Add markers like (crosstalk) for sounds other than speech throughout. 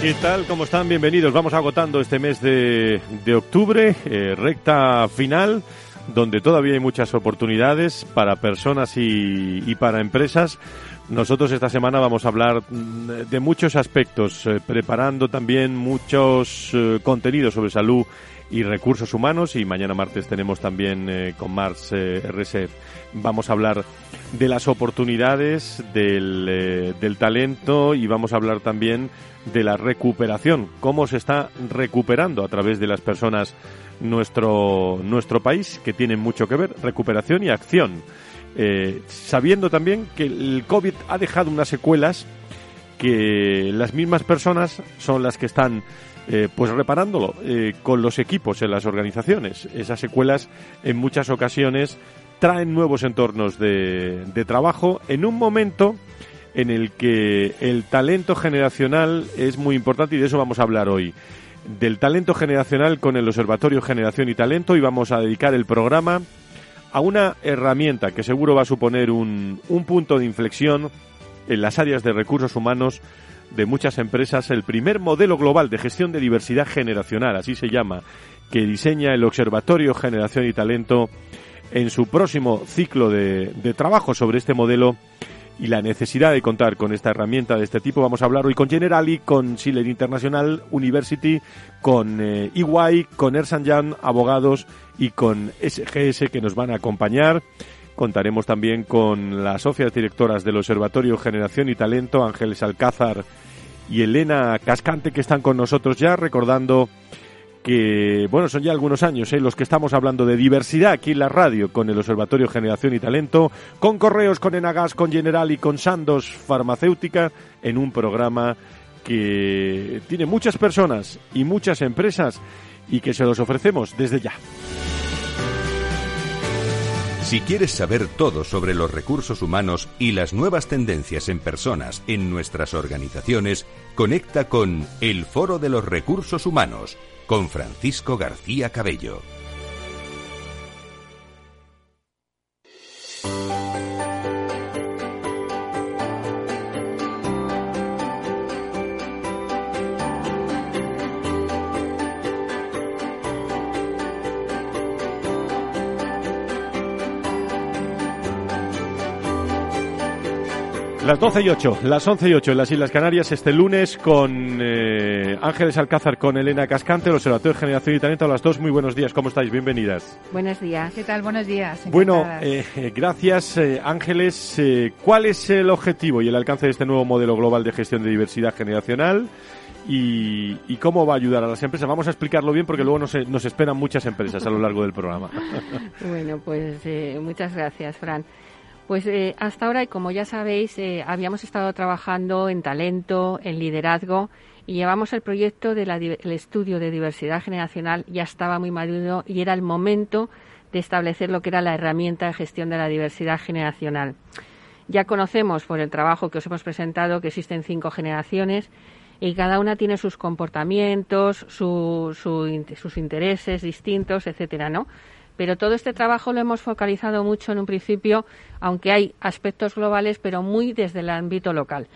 ¿Qué tal? ¿Cómo están? Bienvenidos. Vamos agotando este mes de, de octubre, eh, recta final, donde todavía hay muchas oportunidades para personas y, y, para empresas. Nosotros esta semana vamos a hablar mm, de muchos aspectos, eh, preparando también muchos eh, contenidos sobre salud y recursos humanos y mañana martes tenemos también con Mars eh, RSF. Vamos a hablar de las oportunidades, del, del talento y vamos a hablar también de la recuperación, cómo se está recuperando a través de las personas nuestro, nuestro país, que tienen mucho que ver, recuperación y acción. Eh, sabiendo también que el COVID ha dejado unas secuelas que las mismas personas son las que están eh, pues reparándolo eh, con los equipos en las organizaciones. Esas secuelas en muchas ocasiones traen nuevos entornos de, de trabajo en un momento en el que el talento generacional es muy importante y de eso vamos a hablar hoy. Del talento generacional con el Observatorio Generación y Talento y vamos a dedicar el programa a una herramienta que seguro va a suponer un, un punto de inflexión en las áreas de recursos humanos de muchas empresas el primer modelo global de gestión de diversidad generacional, así se llama, que diseña el Observatorio Generación y Talento en su próximo ciclo de, de, trabajo sobre este modelo y la necesidad de contar con esta herramienta de este tipo. Vamos a hablar hoy con Generali, con Schiller International University, con eh, EY, con Ersan Young, abogados y con SGS que nos van a acompañar. Contaremos también con las socias directoras del Observatorio Generación y Talento, Ángeles Alcázar y Elena Cascante, que están con nosotros ya, recordando que, bueno, son ya algunos años ¿eh? los que estamos hablando de diversidad aquí en la radio, con el Observatorio Generación y Talento, con Correos, con Enagas, con General y con Sandos Farmacéutica, en un programa que tiene muchas personas y muchas empresas y que se los ofrecemos desde ya. Si quieres saber todo sobre los recursos humanos y las nuevas tendencias en personas en nuestras organizaciones, conecta con El Foro de los Recursos Humanos con Francisco García Cabello. Las 12 y 8, las 11 y 8 en las Islas Canarias este lunes con eh, Ángeles Alcázar, con Elena Cascante, el Observatorio de Generación y Talento. A las dos, muy buenos días, ¿cómo estáis? Bienvenidas. Buenos días. ¿Qué tal? Buenos días. Bueno, eh, gracias eh, Ángeles. Eh, ¿Cuál es el objetivo y el alcance de este nuevo modelo global de gestión de diversidad generacional? Y, y, cómo va a ayudar a las empresas. Vamos a explicarlo bien porque luego nos, nos esperan muchas empresas a lo largo del programa. (laughs) bueno, pues eh, muchas gracias, Fran. Pues eh, hasta ahora, y como ya sabéis, eh, habíamos estado trabajando en talento, en liderazgo, y llevamos el proyecto del estudio de diversidad generacional, ya estaba muy maduro y era el momento de establecer lo que era la herramienta de gestión de la diversidad generacional. Ya conocemos por el trabajo que os hemos presentado que existen cinco generaciones y cada una tiene sus comportamientos, su, su, sus intereses distintos, etcétera, ¿no? Pero todo este trabajo lo hemos focalizado mucho en un principio, aunque hay aspectos globales, pero muy desde el ámbito local.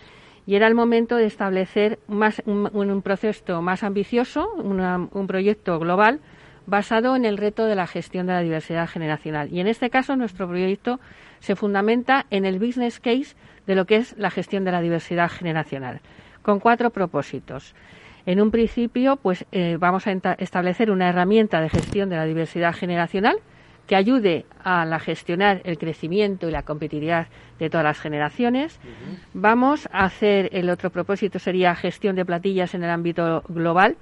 Y era el momento de establecer un, proceso más ambicioso, un proyecto global basado en el reto de la gestión de la diversidad generacional. Y en este caso, nuestro proyecto se fundamenta en el business case de lo que es la gestión de la diversidad generacional, con cuatro propósitos. En un principio, pues eh, vamos a establecer una herramienta de gestión de la diversidad generacional que ayude a la gestionar el crecimiento y la competitividad de todas las generaciones. Vamos a hacer el otro propósito sería gestión de platillas en el ámbito global.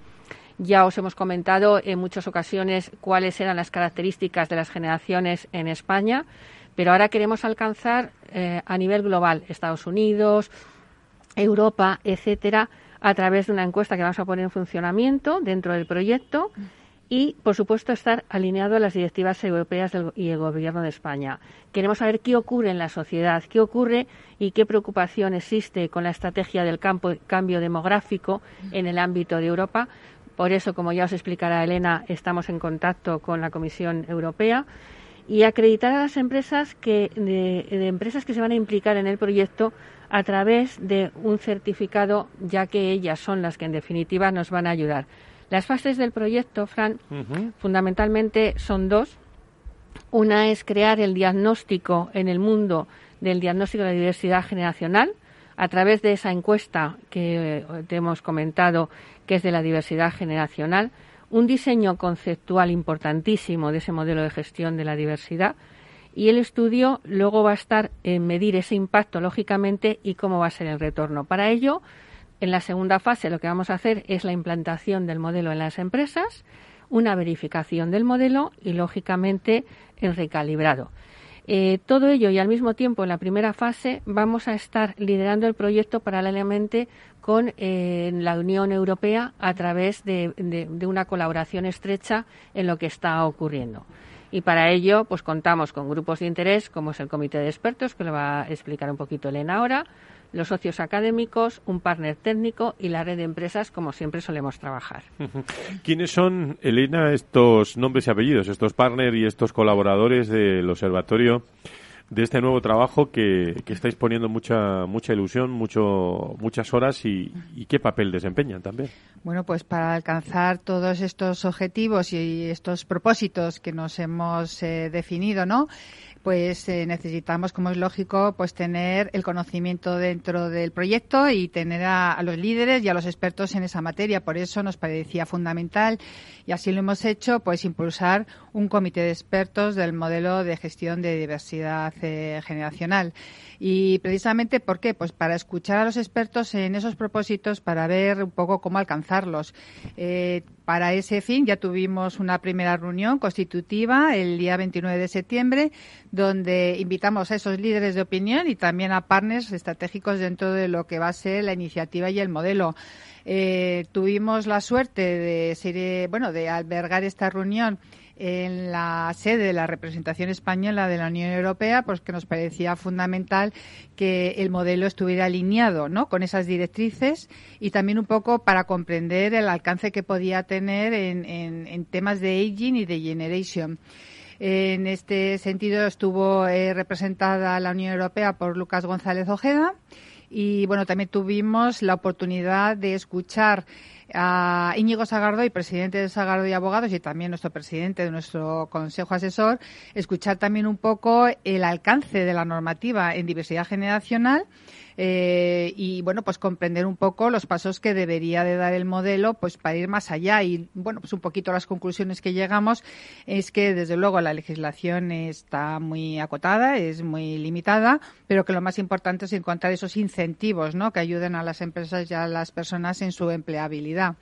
Ya os hemos comentado en muchas ocasiones cuáles eran las características de las generaciones en España, pero ahora queremos alcanzar eh, a nivel global Estados Unidos, Europa, etcétera, a través de una encuesta que vamos a poner en funcionamiento dentro del proyecto y, por supuesto, estar alineado a las directivas europeas y el Gobierno de España. Queremos saber qué ocurre en la sociedad, qué ocurre y qué preocupación existe con la estrategia del cambio demográfico en el ámbito de Europa. Por eso, como ya os explicará Elena, estamos en contacto con la Comisión Europea y acreditar a las empresas que de empresas que se van a implicar en el proyecto a través de un certificado, ya que ellas son las que en definitiva nos van a ayudar. Las fases del proyecto, Fran, fundamentalmente son dos. Una es crear el diagnóstico en el mundo del diagnóstico de la diversidad generacional a través de esa encuesta que te hemos comentado, que es de la diversidad generacional, un diseño conceptual importantísimo de ese modelo de gestión de la diversidad y el estudio luego va a estar en medir ese impacto, lógicamente, y cómo va a ser el retorno. Para ello, en la segunda fase lo que vamos a hacer es la implantación del modelo en las empresas, una verificación del modelo y, lógicamente, el recalibrado. Eh, todo ello y al mismo tiempo en la primera fase vamos a estar liderando el proyecto paralelamente con eh, la Unión Europea a través de, de una colaboración estrecha en lo que está ocurriendo y para ello pues contamos con grupos de interés como es el comité de expertos que lo va a explicar un poquito Elena ahora los socios académicos, un partner técnico y la red de empresas, como siempre solemos trabajar. (laughs) ¿Quiénes son, Elena, estos nombres y apellidos, estos partners y estos colaboradores del Observatorio de este nuevo trabajo que, estáis poniendo mucha mucha ilusión, mucho, muchas horas y, qué papel desempeñan también. Bueno, pues para alcanzar todos estos objetivos y estos propósitos que nos hemos eh, definido, ¿no? Pues eh, necesitamos, como es lógico, pues tener el conocimiento dentro del proyecto y tener a, los líderes y a los expertos en esa materia. Por eso nos parecía fundamental y así lo hemos hecho, pues impulsar un comité de expertos del modelo de gestión de diversidad eh, generacional. Y precisamente, ¿por qué? Pues para escuchar a los expertos en esos propósitos, para ver un poco cómo alcanzarlos. Eh, para ese fin ya tuvimos una primera reunión constitutiva el día 29 de septiembre, donde invitamos a esos líderes de opinión y también a partners estratégicos dentro de lo que va a ser la iniciativa y el modelo. Eh, tuvimos la suerte de, bueno, de albergar esta reunión en la sede de la representación española de la Unión Europea, pues que nos parecía fundamental que el modelo estuviera alineado ¿no? con esas directrices y también un poco para comprender el alcance que podía tener en, temas de aging y de generation. En este sentido estuvo eh, representada la Unión Europea por Lucas González Ojeda y bueno, también tuvimos la oportunidad de escuchar a Íñigo Sagardo y presidente de Sagardo y Abogados y también nuestro presidente de nuestro consejo asesor, escuchar también un poco el alcance de la normativa en diversidad generacional eh, y bueno, pues comprender un poco los pasos que debería de dar el modelo pues para ir más allá y bueno, pues un poquito las conclusiones que llegamos es que desde luego la legislación está muy acotada, es muy limitada, pero que lo más importante es encontrar esos incentivos, ¿no? que ayuden a las empresas y a las personas en su empleabilidad.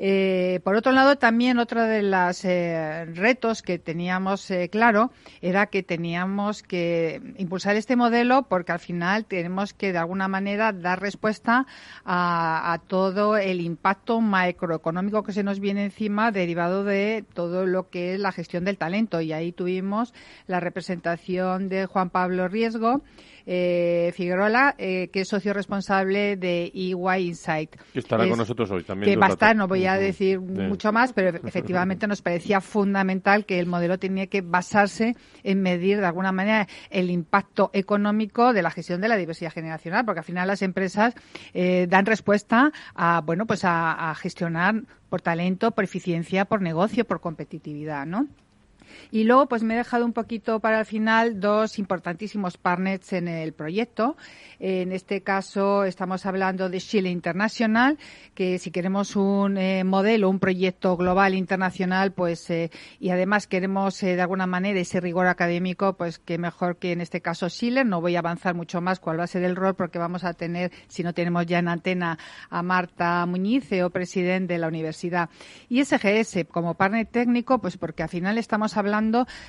Eh, por otro lado, también otro de los eh, retos que teníamos eh, claro era que teníamos que impulsar este modelo porque al final tenemos que de alguna manera dar respuesta a, a todo el impacto macroeconómico que se nos viene encima derivado de todo lo que es la gestión del talento. Y ahí tuvimos la representación de Juan Pablo Riesgo eh, Figueroa, eh, que es socio responsable de EY Insight. Que estará con nosotros hoy también. Que va a estar, no voy a decir mucho más, pero (laughs) efectivamente nos parecía fundamental que el modelo tenía que basarse en medir de alguna manera el impacto económico de la gestión de la diversidad generacional, porque al final las empresas eh, dan respuesta a, bueno, pues a, a gestionar por talento, por eficiencia, por negocio, por competitividad, ¿no? Y luego, pues me he dejado un poquito para el final dos importantísimos partners en el proyecto. En este caso, estamos hablando de Chile International, que si queremos un eh, modelo, un proyecto global internacional, pues, eh, y además queremos eh, de alguna manera ese rigor académico, pues que mejor que en este caso Chile. No voy a avanzar mucho más cuál va a ser el rol, porque vamos a tener, si no tenemos ya en antena, a Marta Muñiz, o presidente de la universidad. Y SGS, como partner técnico, pues porque al final estamos hablando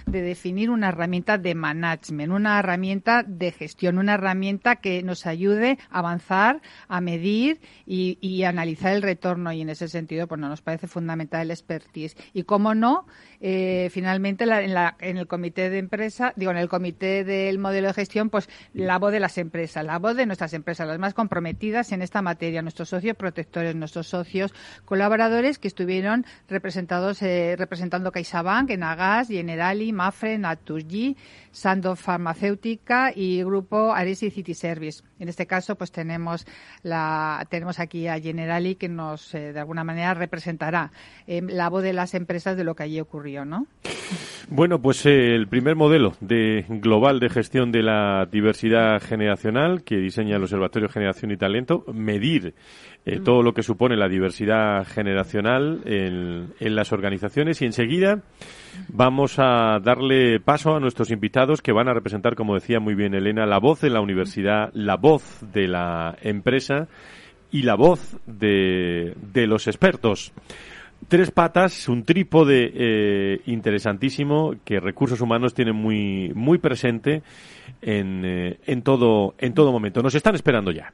de definir una herramienta de management, una herramienta de gestión, una herramienta que nos ayude a avanzar, a medir y, y analizar el retorno. Y en ese sentido, pues no nos parece fundamental el expertise. Y cómo no, eh, finalmente en, la, en, el comité de empresa, digo, en el comité del modelo de gestión, pues la voz de las empresas, la voz de nuestras empresas, las más comprometidas en esta materia, nuestros socios protectores, nuestros socios colaboradores que estuvieron representados, eh, representando CaixaBank en Agas, Generali, Mafre, Naturgy, Sando Farmacéutica y Grupo Aresi City Service. En este caso, pues tenemos la, tenemos aquí a Generali que nos, eh, de alguna manera, representará la voz de las empresas de lo que allí ocurrió. Bueno, pues eh, el primer modelo de global de gestión de la diversidad generacional que diseña el Observatorio Generación y Talento, medir eh, mm. todo lo que supone la diversidad generacional en, en las organizaciones y enseguida vamos a darle paso a nuestros invitados que van a representar, como decía muy bien Elena, la voz de la universidad, la voz de la empresa y la voz de, de los expertos tres patas, un trípode eh, interesantísimo que recursos humanos tienen muy, muy presente en, eh, en, todo, en todo momento. Nos están esperando ya.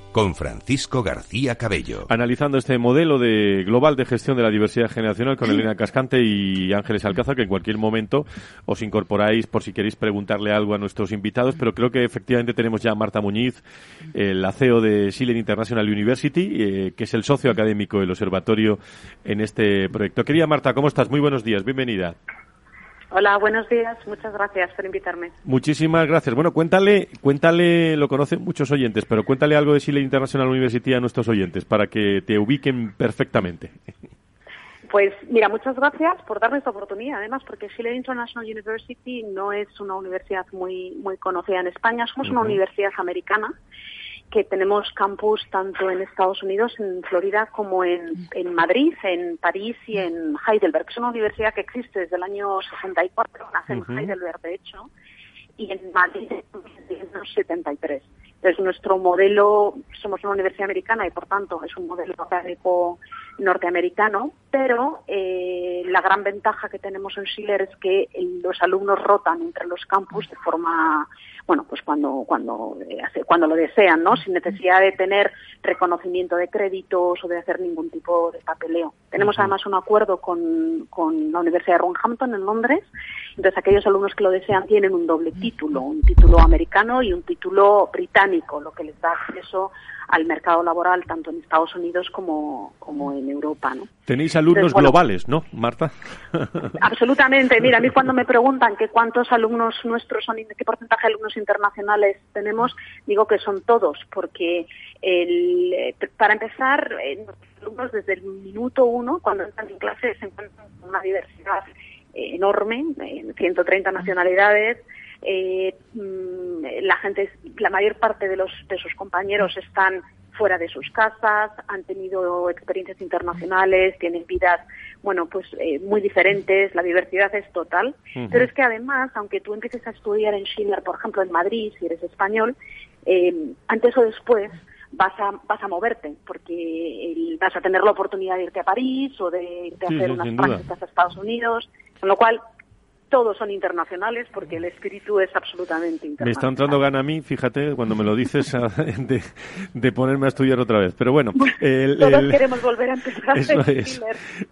con Francisco García Cabello. Analizando este modelo de global de gestión de la diversidad generacional con Elena Cascante y Ángeles Alcázar, que en cualquier momento os incorporáis por si queréis preguntarle algo a nuestros invitados, pero creo que efectivamente tenemos ya a Marta Muñiz, el CEO de Silent International University, eh, que es el socio académico del observatorio en este proyecto. Querida Marta, ¿cómo estás? Muy buenos días, bienvenida. Hola, buenos días. Muchas gracias por invitarme. Muchísimas gracias. Bueno, cuéntale, cuéntale, lo conocen muchos oyentes, pero cuéntale algo de Chile International University a nuestros oyentes para que te ubiquen perfectamente. Pues mira, muchas gracias por darme esta oportunidad, además, porque Chile International University no es una universidad muy muy conocida en España, somos una universidad americana que tenemos campus tanto en Estados Unidos, en Florida, como en, en, Madrid, en París y en Heidelberg. Es una universidad que existe desde el año 64, nace en Heidelberg, de hecho, y en Madrid desde el año 73. Entonces, nuestro modelo, somos una universidad americana y, por tanto, es un modelo académico norteamericano, pero eh, la gran ventaja que tenemos en Schiller es que los alumnos rotan entre los campus de forma bueno, pues cuando, cuando, eh, cuando lo desean, ¿no? Sin necesidad de tener reconocimiento de créditos o de hacer ningún tipo de papeleo. Tenemos además un acuerdo con, con la Universidad de Roehampton en Londres. Entonces, aquellos alumnos que lo desean tienen un doble título, un título americano y un título británico, lo que les da acceso al mercado laboral tanto en Estados Unidos como, como en Europa. ¿no? Tenéis alumnos globales, ¿no, Marta? Absolutamente. Mira, a mí (laughs) cuando me preguntan que cuántos alumnos nuestros son, qué porcentaje de alumnos internacionales tenemos, digo que son todos, porque el, para empezar, eh, los alumnos desde el minuto uno, cuando entran en clase, se encuentran con una diversidad eh, enorme, en 130 nacionalidades, eh, mm, la gente, la mayor parte de los de sus compañeros están fuera de sus casas, han tenido experiencias internacionales, tienen vidas, bueno, pues eh, muy diferentes, la diversidad es total. Pero es que además, aunque tú empieces a estudiar en Schiller, por ejemplo, en Madrid, si eres español, eh, antes o después vas a, vas a moverte, porque vas a tener la oportunidad de irte a París o de irte a hacer unas prácticas a Estados Unidos, con lo cual todos son internacionales porque el espíritu es absolutamente internacional. Me está entrando gana a mí, fíjate, cuando me lo dices, (laughs) de, ponerme a estudiar otra vez. Pero bueno, todos queremos volver a empezar. Eso es,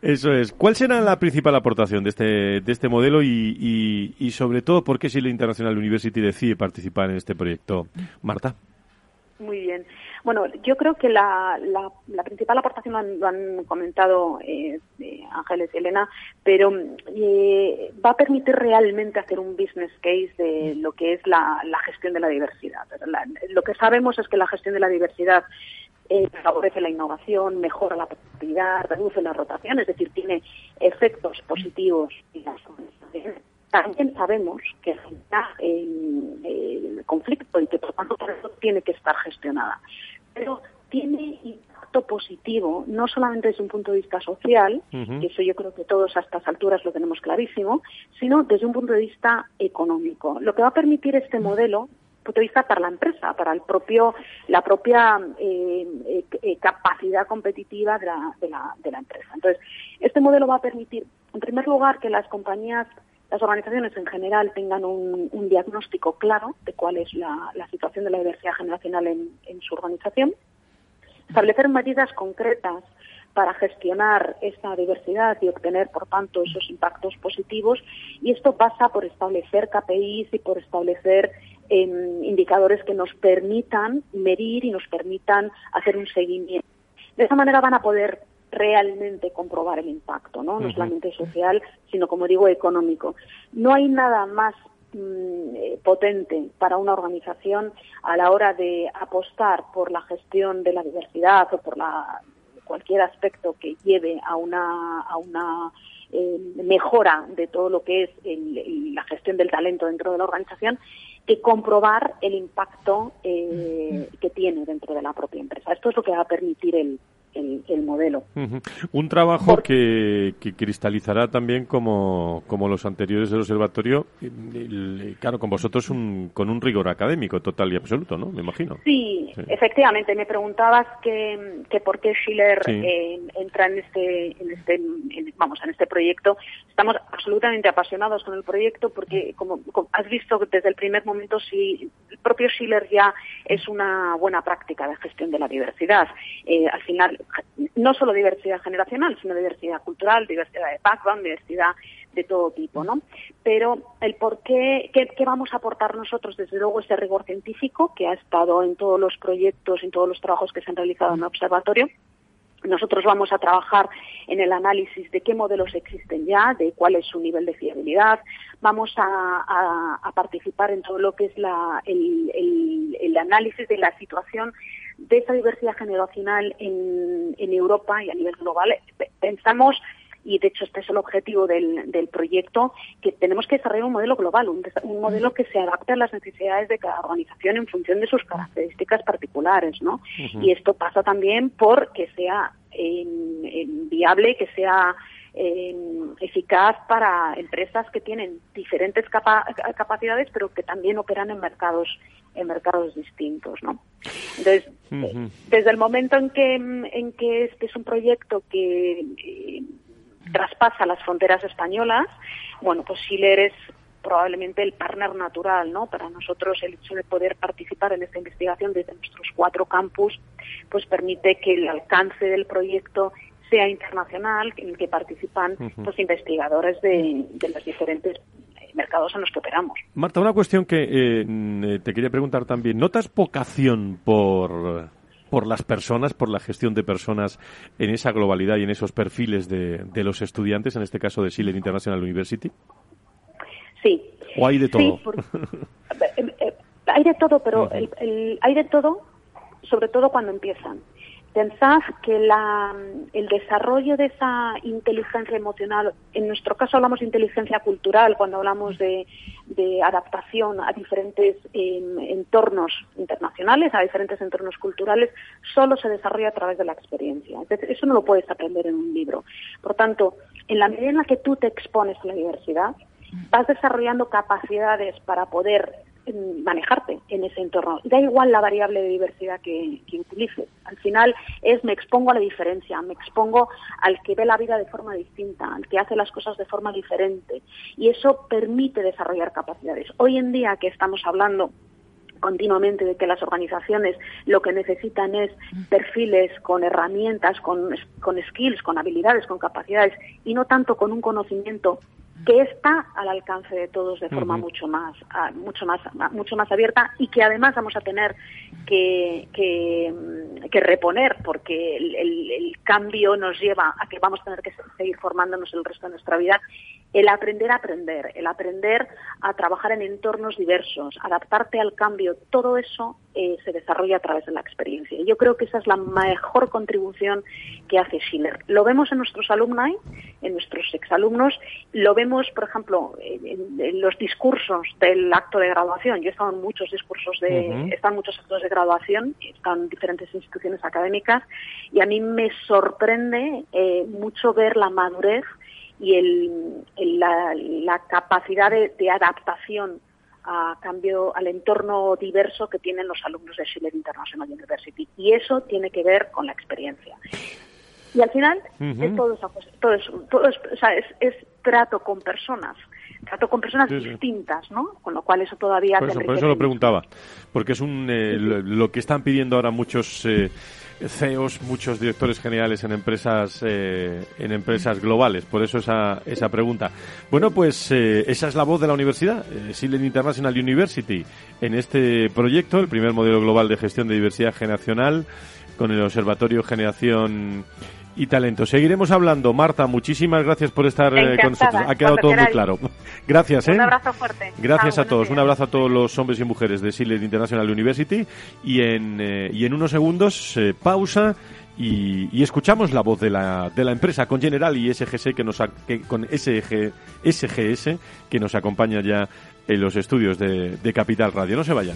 eso es. ¿Cuál será la principal aportación de este, de este modelo y, y, sobre todo por qué si la International University decide participar en este proyecto? Marta. Muy bien. Bueno, yo creo que la, la, principal aportación lo han, comentado eh, Ángeles y Elena, pero eh, va a permitir realmente hacer un business case de lo que es la, gestión de la diversidad. lo que sabemos es que la gestión de la diversidad eh, favorece la innovación, mejora la productividad, reduce la rotación, es decir, tiene efectos positivos también sabemos que genera el, conflicto y que por tanto tiene que estar gestionada. Pero tiene impacto positivo, no solamente desde un punto de vista social, que eso yo creo que todos a estas alturas lo tenemos clarísimo, sino desde un punto de vista económico. Lo que va a permitir este modelo punto de vista para la empresa, para el propio, la propia eh, eh, eh, capacidad competitiva de la, de, la, de la empresa. Entonces, este modelo va a permitir, en primer lugar, que las compañías las organizaciones en general tengan un, diagnóstico claro de cuál es la, situación de la diversidad generacional en, su organización, establecer medidas concretas para gestionar esta diversidad y obtener, por tanto, esos impactos positivos. Y esto pasa por establecer KPIs y por establecer em, indicadores que nos permitan medir y nos permitan hacer un seguimiento. De esa manera van a poder realmente comprobar el impacto, ¿no? No solamente social, sino, como digo, económico. No hay nada más mm, eh, potente para una organización a la hora de apostar por la gestión de la diversidad o por la, cualquier aspecto que lleve a una, a una eh, mejora de todo lo que es la gestión del talento dentro de la organización que comprobar el impacto eh, que tiene dentro de la propia empresa. Esto es lo que va a permitir el, el, modelo. Un trabajo que, que, cristalizará también como, como los anteriores del observatorio, claro, con vosotros un, con un rigor académico total y absoluto, ¿no? Me imagino. Sí, efectivamente. Me preguntabas que, que por qué Schiller eh, entra en este, en este vamos, en este proyecto. Estamos absolutamente apasionados con el proyecto porque, como, has visto desde el primer momento, sí, el propio Schiller ya es una buena práctica de gestión de la diversidad. Eh, al final, no solo diversidad generacional, sino diversidad cultural, diversidad de background, diversidad de todo tipo, ¿no? Pero el por qué, qué, vamos a aportar nosotros, desde luego, ese rigor científico que ha estado en todos los proyectos, en todos los trabajos que se han realizado en el observatorio, nosotros vamos a trabajar en el análisis de qué modelos existen ya, de cuál es su nivel de fiabilidad. Vamos a, participar en todo lo que es la, el, el, análisis de la situación de esa diversidad generacional en, en Europa y a nivel global. Pensamos y de hecho este es el objetivo del, del proyecto, que tenemos que desarrollar un modelo global, un, modelo que se adapte a las necesidades de cada organización en función de sus características particulares, ¿no? Y esto pasa también por que sea viable, que sea eficaz para empresas que tienen diferentes capacidades pero que también operan en mercados en mercados distintos no entonces desde el momento en que en que este es un proyecto que eh, traspasa las fronteras españolas bueno pues Schiller es probablemente el partner natural, ¿no? Para nosotros el hecho de poder participar en esta investigación desde nuestros cuatro campus, pues permite que el alcance del proyecto sea internacional, en el que participan los investigadores de, los diferentes mercados en los que operamos. Marta, una cuestión que eh, mm, te quería preguntar también. ¿Notas vocación por, por las personas, por la gestión de personas en esa globalidad y en esos perfiles de, de los estudiantes, en este caso de Schiller International University? Sí. ¿O hay de todo? Eh, eh, hay de todo, pero hay de todo, sobre todo cuando empiezan. Pensad que el desarrollo de esa inteligencia emocional, en nuestro caso hablamos de inteligencia cultural cuando hablamos de, adaptación a diferentes em, entornos internacionales, a diferentes entornos culturales, solo se desarrolla a través de la experiencia. Eso no lo puedes aprender en un libro. Por tanto, en la medida en la que tú te expones a la diversidad, vas desarrollando capacidades para poder manejarte en ese entorno. Da igual la variable de diversidad que, utilices. Al final es me expongo a la diferencia, me expongo al que ve la vida de forma distinta, al que hace las cosas de forma diferente. Y eso permite desarrollar capacidades. Hoy en día que estamos hablando continuamente de que las organizaciones lo que necesitan es perfiles con herramientas, con skills, con habilidades, con capacidades y no tanto con un conocimiento que está al alcance de todos de forma mucho más mucho más mucho más abierta y que además vamos a tener que, que, reponer porque el, el, cambio nos lleva a que vamos a tener que seguir formándonos el resto de nuestra vida el aprender a aprender, el aprender a trabajar en entornos diversos, adaptarte al cambio, todo eso eh, se desarrolla a través de la experiencia. Yo creo que esa es la mejor contribución que hace Schiller. Lo vemos en nuestros alumni, en nuestros exalumnos, lo vemos, por ejemplo, en, los discursos del acto de graduación. Yo he estado en muchos discursos de, están muchos actos de graduación, están en diferentes instituciones académicas, y a mí me sorprende eh, mucho ver la madurez y el, la, capacidad de, adaptación a cambio al entorno diverso que tienen los alumnos de Schiller International University y eso tiene que ver con la experiencia y al final es todo, todo, todo es, trato con personas trato con personas distintas, ¿no? Con lo cual eso todavía... Por eso, por eso lo preguntaba, porque es un, eh, lo, que están pidiendo ahora muchos eh, CEOs, muchos directores generales en empresas eh, en empresas globales. Por eso esa, esa pregunta. Bueno, pues eh, esa es la voz de la universidad, eh, Silent International University, en este proyecto, el primer modelo global de gestión de diversidad generacional, con el Observatorio Generación y talento. Seguiremos hablando. Marta, muchísimas gracias por estar eh, con nosotros. Ha quedado todo muy claro. (laughs) Gracias, ¿eh? Un abrazo fuerte. Gracias a todos. Un abrazo a todos los hombres y mujeres de Silent International University. Y en, eh, y en unos segundos, eh, pausa. Y, escuchamos la voz de la, de la empresa con General y SGS que nos con SG, SGS que nos acompaña ya en los estudios de, de Capital Radio. No se vayan.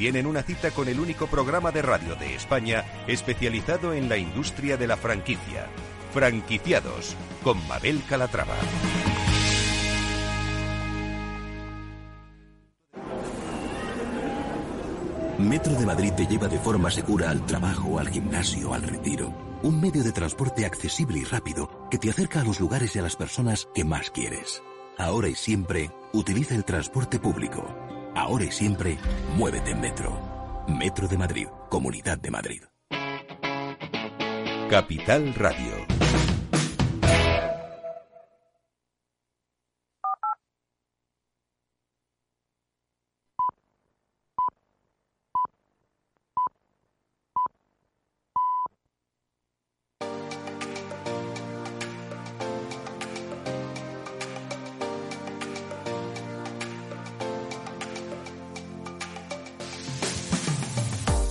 tienen una cita con el único programa de radio de España especializado en la industria de la franquicia. Franquiciados, con Mabel Calatrava. Metro de Madrid te lleva de forma segura al trabajo, al gimnasio, al retiro. Un medio de transporte accesible y rápido que te acerca a los lugares y a las personas que más quieres. Ahora y siempre, utiliza el transporte público. Ahora y siempre, muévete en metro. Metro de Madrid, Comunidad de Madrid. Capital Radio.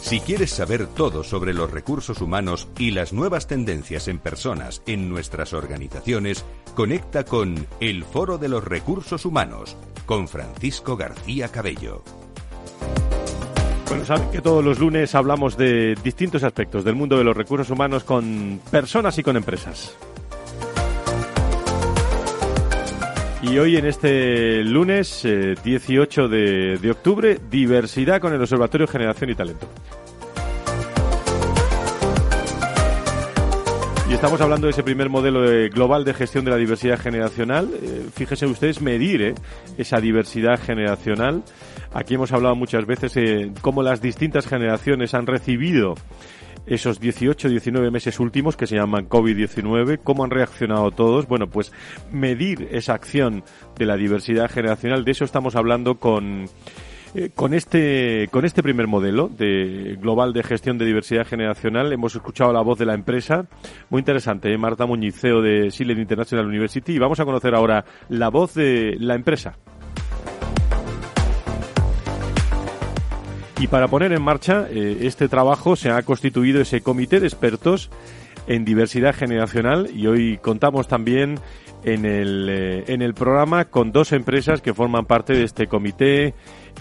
Si quieres saber todo sobre los recursos humanos y las nuevas tendencias en personas en nuestras organizaciones, conecta con El Foro de los Recursos Humanos con Francisco García Cabello. Bueno, saben que todos los lunes hablamos de distintos aspectos del mundo de los recursos humanos con personas y con empresas. Y hoy en este lunes 18 de, de, octubre, diversidad con el Observatorio Generación y Talento. Y estamos hablando de ese primer modelo global de gestión de la diversidad generacional. Eh, fíjese ustedes medir eh, esa diversidad generacional. Aquí hemos hablado muchas veces de cómo las distintas generaciones han recibido esos 18, 19 meses últimos que se llaman COVID-19, cómo han reaccionado todos. Bueno, pues medir esa acción de la diversidad generacional, de eso estamos hablando con eh, con este con este primer modelo de global de gestión de diversidad generacional hemos escuchado la voz de la empresa, muy interesante, ¿eh? Marta Muñiceo de Silent International University y vamos a conocer ahora la voz de la empresa. Y para poner en marcha eh, este trabajo se ha constituido ese comité de expertos en diversidad generacional y hoy contamos también en el, eh, en el programa con dos empresas que forman parte de este comité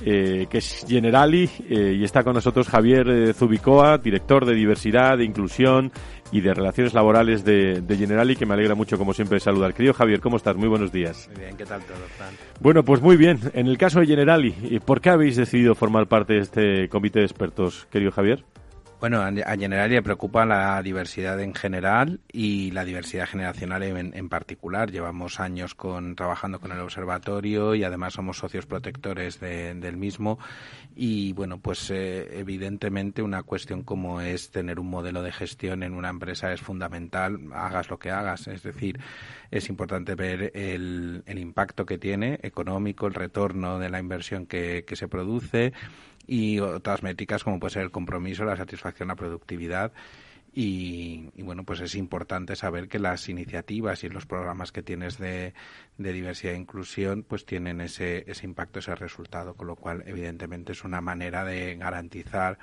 eh, que es Generali, eh, y está con nosotros Javier eh, Zubicoa, director de diversidad, de inclusión y de relaciones laborales de, de, Generali, que me alegra mucho, como siempre, saludar. Querido Javier, ¿cómo estás? Muy buenos días. Muy bien, ¿qué tal todo, Fran? Bueno, pues muy bien. En el caso de Generali, ¿por qué habéis decidido formar parte de este comité de expertos, querido Javier? Bueno, a Generali le preocupa la diversidad en general y la diversidad generacional en, en, particular. Llevamos años con, trabajando con el observatorio y además somos socios protectores de, del mismo. Y bueno, pues eh, evidentemente una cuestión como es tener un modelo de gestión en una empresa es fundamental, hagas lo que hagas. Es decir, es importante ver el, el impacto que tiene económico, el retorno de la inversión que, que se produce y otras métricas como puede ser el compromiso, la satisfacción, la productividad. Y, bueno, pues es importante saber que las iniciativas y los programas que tienes de, diversidad e inclusión pues tienen ese, ese impacto, ese resultado, con lo cual evidentemente es una manera de garantizar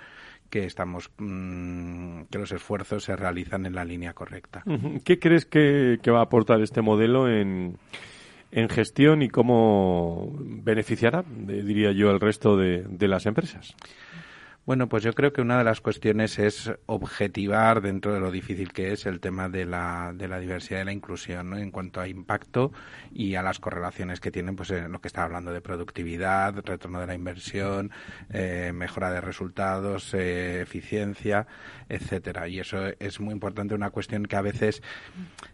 que estamos mmm, que los esfuerzos se realizan en la línea correcta. ¿Qué crees que, que va a aportar este modelo en, en gestión y cómo beneficiará, diría yo, al resto de, de las empresas? Bueno, pues yo creo que una de las cuestiones es objetivar dentro de lo difícil que es el tema de la, de la diversidad y la inclusión, ¿no? En cuanto a impacto y a las correlaciones que tienen, pues en lo que está hablando de productividad, retorno de la inversión, eh, mejora de resultados, eh, eficiencia, etcétera. Y eso es muy importante, una cuestión que a veces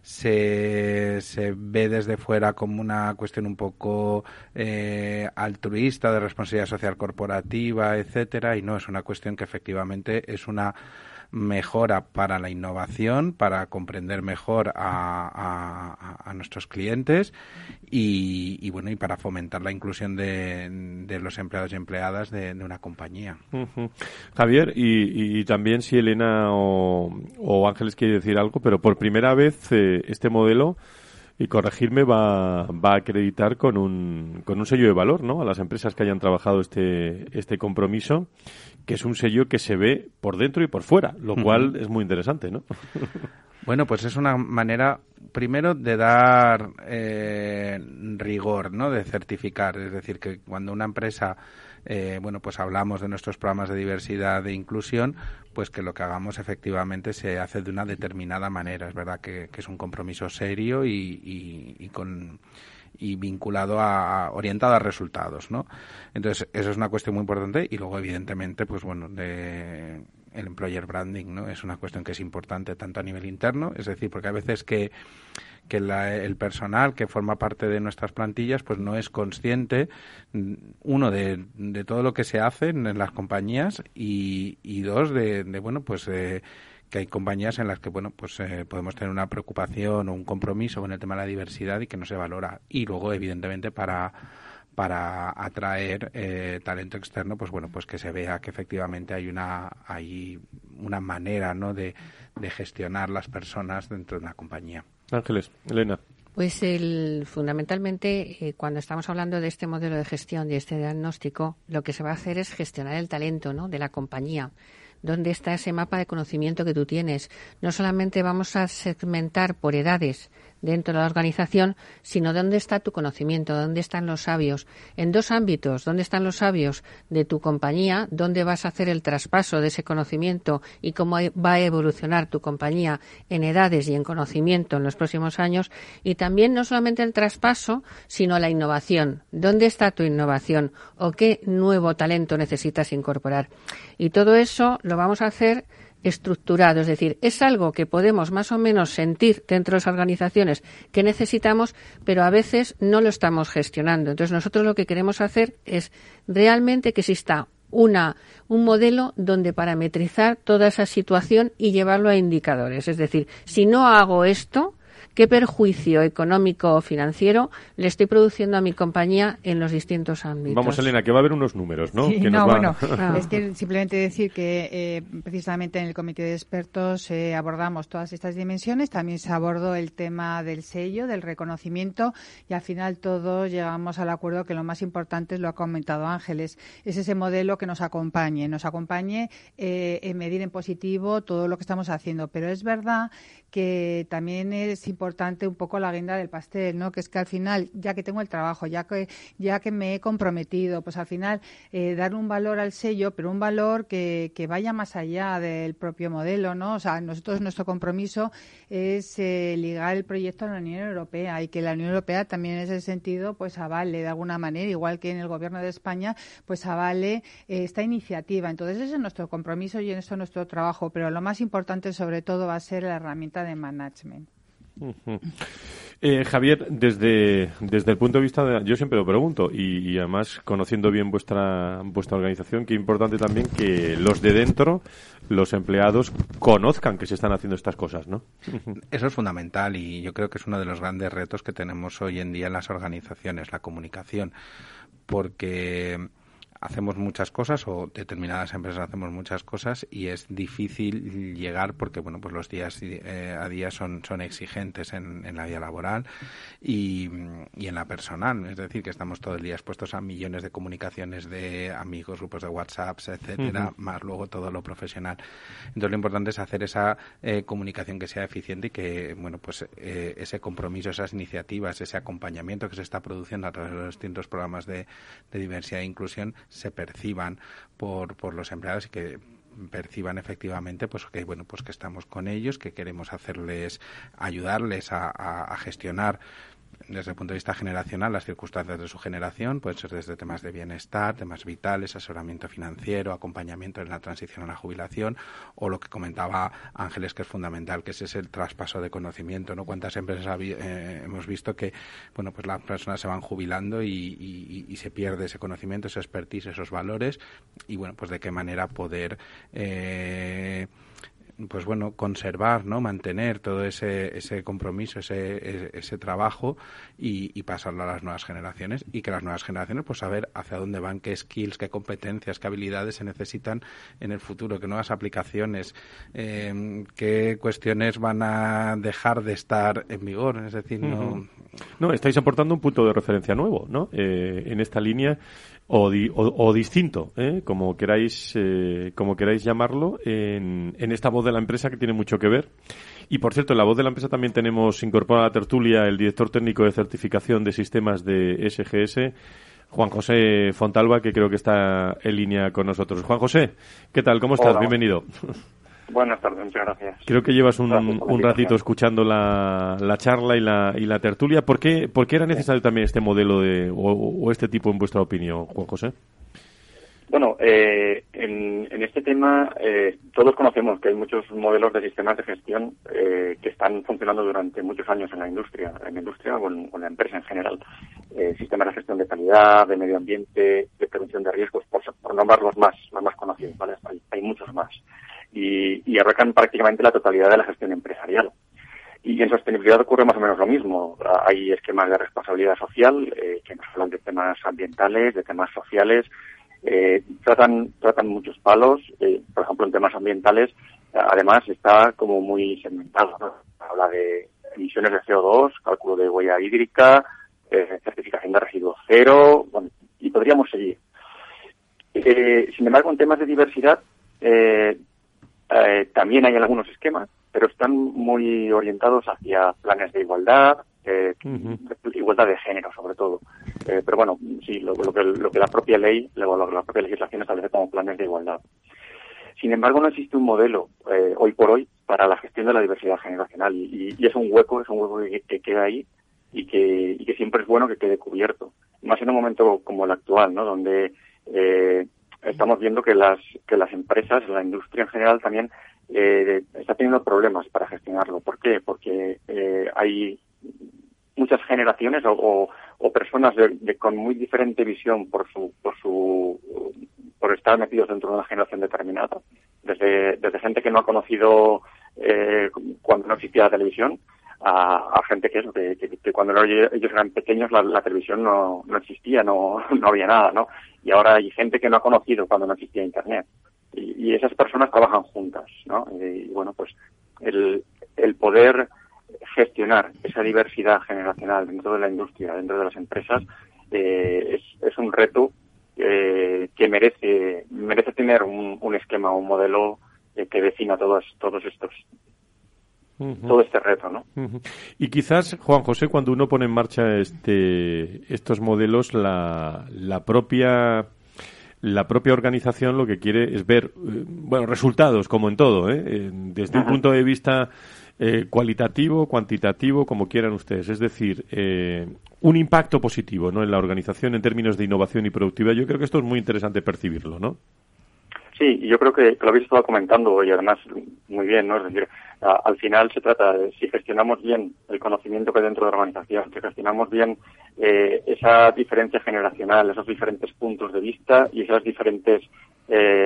se, se ve desde fuera como una cuestión un poco eh, altruista de responsabilidad social corporativa, etcétera, y no es una cuestión que efectivamente es una mejora para la innovación, para comprender mejor a, nuestros clientes y, y, bueno y para fomentar la inclusión de, de los empleados y empleadas de, una compañía. Javier y, y, también si Elena o, o, Ángeles quiere decir algo, pero por primera vez eh, este modelo y corregirme va, va a acreditar con un, con un sello de valor ¿no? a las empresas que hayan trabajado este, este compromiso que es un sello que se ve por dentro y por fuera, lo cual es muy interesante, ¿no? (laughs) Bueno, pues es una manera, primero, de dar eh, rigor, ¿no? De certificar. Es decir, que cuando una empresa, eh, bueno, pues hablamos de nuestros programas de diversidad e inclusión, pues que lo que hagamos efectivamente se hace de una determinada manera. Es verdad que, que es un compromiso serio y, y, y con y vinculado a, orientado a resultados, ¿no? Entonces, eso es una cuestión muy importante y luego, evidentemente, pues bueno, de el employer branding, ¿no? Es una cuestión que es importante tanto a nivel interno, es decir, porque a veces que que el personal que forma parte de nuestras plantillas pues no es consciente mm, uno de, de todo lo que se hace en las compañías y, y dos de, de bueno pues que hay compañías en las que bueno pues eh, podemos tener una preocupación o un compromiso con el tema de la diversidad y que no se valora y luego evidentemente para para atraer eh, talento externo pues bueno pues que se vea que efectivamente hay una hay una manera no de, de gestionar las personas dentro de una compañía Ángeles, Elena. Pues el, fundamentalmente, eh, cuando estamos hablando de este modelo de gestión y este diagnóstico, lo que se va a hacer es gestionar el talento ¿no? de la compañía. ¿Dónde está ese mapa de conocimiento que tú tienes? No solamente vamos a segmentar por edades, dentro de la organización, sino dónde está tu conocimiento, dónde están los sabios. En dos ámbitos, dónde están los sabios de tu compañía, dónde vas a hacer el traspaso de ese conocimiento y cómo va a evolucionar tu compañía en edades y en conocimiento en los próximos años. Y también no solamente el traspaso, sino la innovación. ¿Dónde está tu innovación o qué nuevo talento necesitas incorporar? Y todo eso lo vamos a hacer estructurado, es decir, es algo que podemos más o menos sentir dentro de las organizaciones que necesitamos, pero a veces no lo estamos gestionando. Entonces, nosotros lo que queremos hacer es realmente que exista una, un modelo donde parametrizar toda esa situación y llevarlo a indicadores. Es decir, si no hago esto, qué perjuicio económico o financiero le estoy produciendo a mi compañía en los distintos ámbitos. Vamos, Elena, que va a haber unos números, ¿no? no, bueno, es que simplemente decir que eh, precisamente en el comité de expertos eh, abordamos todas estas dimensiones, también se abordó el tema del sello, del reconocimiento y al final todos llegamos al acuerdo que lo más importante, lo ha comentado Ángeles, es ese modelo que nos acompañe, nos acompañe eh, en medir en positivo todo lo que estamos haciendo. Pero es verdad que también es importante un poco la guinda del pastel, ¿no? Que es que al final, ya que tengo el trabajo, ya que ya que me he comprometido, pues al final eh, dar un valor al sello, pero un valor que, que vaya más allá del propio modelo, ¿no? O sea, nosotros nuestro compromiso es eh, ligar el proyecto a la Unión Europea y que la Unión Europea también en ese sentido pues avale de alguna manera, igual que en el Gobierno de España, pues avale eh, esta iniciativa. Entonces ese es nuestro compromiso y en eso nuestro trabajo, pero lo más importante sobre todo va a ser la herramienta de management. Eh, Javier, desde, desde el punto de vista de, yo siempre lo pregunto y, además conociendo bien vuestra vuestra organización, qué importante también que los de dentro, los empleados, conozcan que se están haciendo estas cosas, ¿no? (laughs) Eso es fundamental y yo creo que es uno de los grandes retos que tenemos hoy en día en las organizaciones, la comunicación, porque hacemos muchas cosas o determinadas empresas hacemos muchas cosas y es difícil llegar porque bueno pues los días eh, a día son son exigentes en, en la vida laboral y, y, en la personal. Es decir que estamos todo el día expuestos a millones de comunicaciones de amigos grupos de WhatsApp etcétera más luego todo lo profesional. Entonces lo importante es hacer esa eh, comunicación que sea eficiente y que bueno pues eh, ese compromiso esas iniciativas ese acompañamiento que se está produciendo a través de los distintos programas de, de diversidad e inclusión se perciban por, por los empleados y que perciban efectivamente pues que bueno pues que estamos con ellos que queremos hacerles ayudarles a, a gestionar desde el punto de vista generacional las circunstancias de su generación, pueden ser desde temas de bienestar, temas vitales, asesoramiento financiero, acompañamiento en la transición a la jubilación, o lo que comentaba Ángeles, que es fundamental, que ese es el traspaso de conocimiento, ¿no? Cuántas empresas eh, hemos visto que, bueno, pues las personas se van jubilando y, y, se pierde ese conocimiento, ese expertise, esos valores, y bueno, pues de qué manera poder eh, pues bueno, conservar, ¿no? Mantener todo ese, ese compromiso, ese, ese, trabajo y, pasarlo a las nuevas generaciones y que las nuevas generaciones pues saber hacia dónde van, qué skills, qué competencias, qué habilidades se necesitan en el futuro, qué nuevas aplicaciones, eh, qué cuestiones van a dejar de estar en vigor. Es decir, no... No, estáis aportando un punto de referencia nuevo, ¿no? Eh, en esta línea o, distinto, ¿eh? como queráis eh, como queráis llamarlo, en, en, esta voz de la empresa que tiene mucho que ver. Y por cierto, en la voz de la empresa también tenemos incorporada a la tertulia el director técnico de certificación de sistemas de SGS, Juan José Fontalba, que creo que está en línea con nosotros. Juan José, ¿qué tal? ¿Cómo estás? Bienvenido. (laughs) Buenas tardes, muchas gracias. Creo que llevas un, un ratito escuchando la, la, charla y la, y la tertulia. ¿Por qué, ¿Por qué era necesario también este modelo de, o, este tipo en vuestra opinión, Juan José? Bueno, eh, en, este tema eh, todos conocemos que hay muchos modelos de sistemas de gestión eh, que están funcionando durante muchos años en la industria, en la industria o en, la empresa en general. sistemas de gestión de calidad, de medio ambiente, de prevención de riesgos, por, por nombrar los más, los más conocidos, ¿vale? Hay, muchos más. Y, y abarcan prácticamente la totalidad de la gestión empresarial. Y en sostenibilidad ocurre más o menos lo mismo. Hay esquemas de responsabilidad social que nos hablan de temas ambientales, de temas sociales, eh, tratan, tratan muchos palos, eh, por ejemplo, en temas ambientales, además está como muy segmentado, Habla de emisiones de CO2, cálculo de huella hídrica, eh, certificación de residuos cero, y podríamos seguir. Eh, sin embargo, en temas de diversidad, también hay algunos esquemas, pero están muy orientados hacia planes de igualdad, eh, igualdad de género sobre todo. Eh, pero bueno, sí, lo, que, lo que la propia ley, lo, que la propia legislación establece como planes de igualdad. Sin embargo, no existe un modelo eh, hoy por hoy para la gestión de la diversidad generacional y, es un hueco, es un hueco que, queda ahí y que, y que siempre es bueno que quede cubierto. Más en un momento como el actual, ¿no? Donde eh, estamos viendo que las que las empresas, la industria en general también eh, está teniendo problemas para gestionarlo. ¿Por qué? Porque eh, hay muchas generaciones o, personas de, con muy diferente visión por su por su por estar metidos dentro de una generación determinada desde desde gente que no ha conocido eh, cuando no existía la televisión a, gente que eso que, que, cuando ellos eran pequeños la, televisión no, no existía no (laughs) no había nada no y ahora hay gente que no ha conocido cuando no existía internet. Y, esas personas trabajan juntas no y, bueno pues el el poder gestionar esa diversidad generacional dentro de la industria, dentro de las empresas, eh, es, un reto eh, que merece merece tener un, esquema, un modelo eh, que defina todos todos estos todo este reto, ¿no? Y quizás, Juan José, cuando uno pone en marcha este estos modelos, la, la propia la propia organización lo que quiere es ver bueno resultados como en todo desde un punto de vista eh, cualitativo, cuantitativo, como quieran ustedes. Es decir, eh, un impacto positivo ¿no? en la organización en términos de innovación y productividad. Yo creo que esto es muy interesante percibirlo, ¿no? Sí, yo creo que lo habéis estado comentando y además muy bien, ¿no? Es decir, al final se trata de si gestionamos bien el conocimiento que hay dentro de la organización, si gestionamos bien eh, esa diferencia generacional, esos diferentes puntos de vista y esas diferentes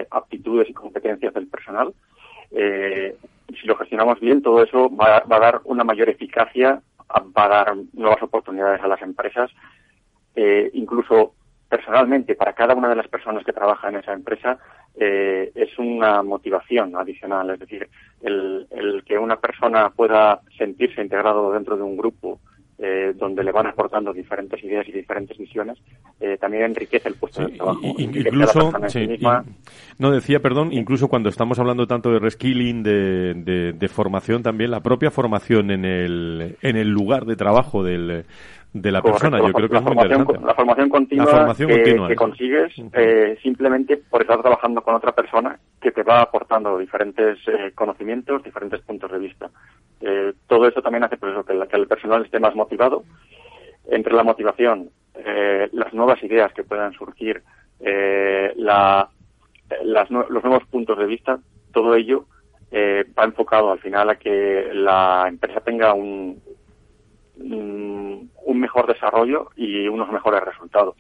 aptitudes y competencias del personal, eh, si lo gestionamos bien, todo eso va, a dar una mayor eficacia, va a dar nuevas oportunidades a las empresas. Eh, incluso personalmente, para cada una de las personas que trabaja en esa empresa, eh, es una motivación adicional. Es decir, el, el que una persona pueda sentirse integrado dentro de un grupo eh, donde le van aportando diferentes ideas y diferentes visiones, eh, también enriquece el puesto de trabajo. incluso, no decía, perdón, incluso cuando estamos hablando tanto de reskilling, de, de, formación también, la propia formación en el, en el lugar de trabajo del, de la persona. Yo creo que es muy interesante. La formación continua que, consigues eh, simplemente por estar trabajando con otra persona que te va aportando diferentes eh, conocimientos, diferentes puntos de vista. Eh, todo eso también hace pues, eso, que, el personal esté más motivado. Entre la motivación, las nuevas ideas que puedan surgir, la, los nuevos puntos de vista, todo ello va enfocado al final a que la empresa tenga un, un mejor desarrollo y unos mejores resultados.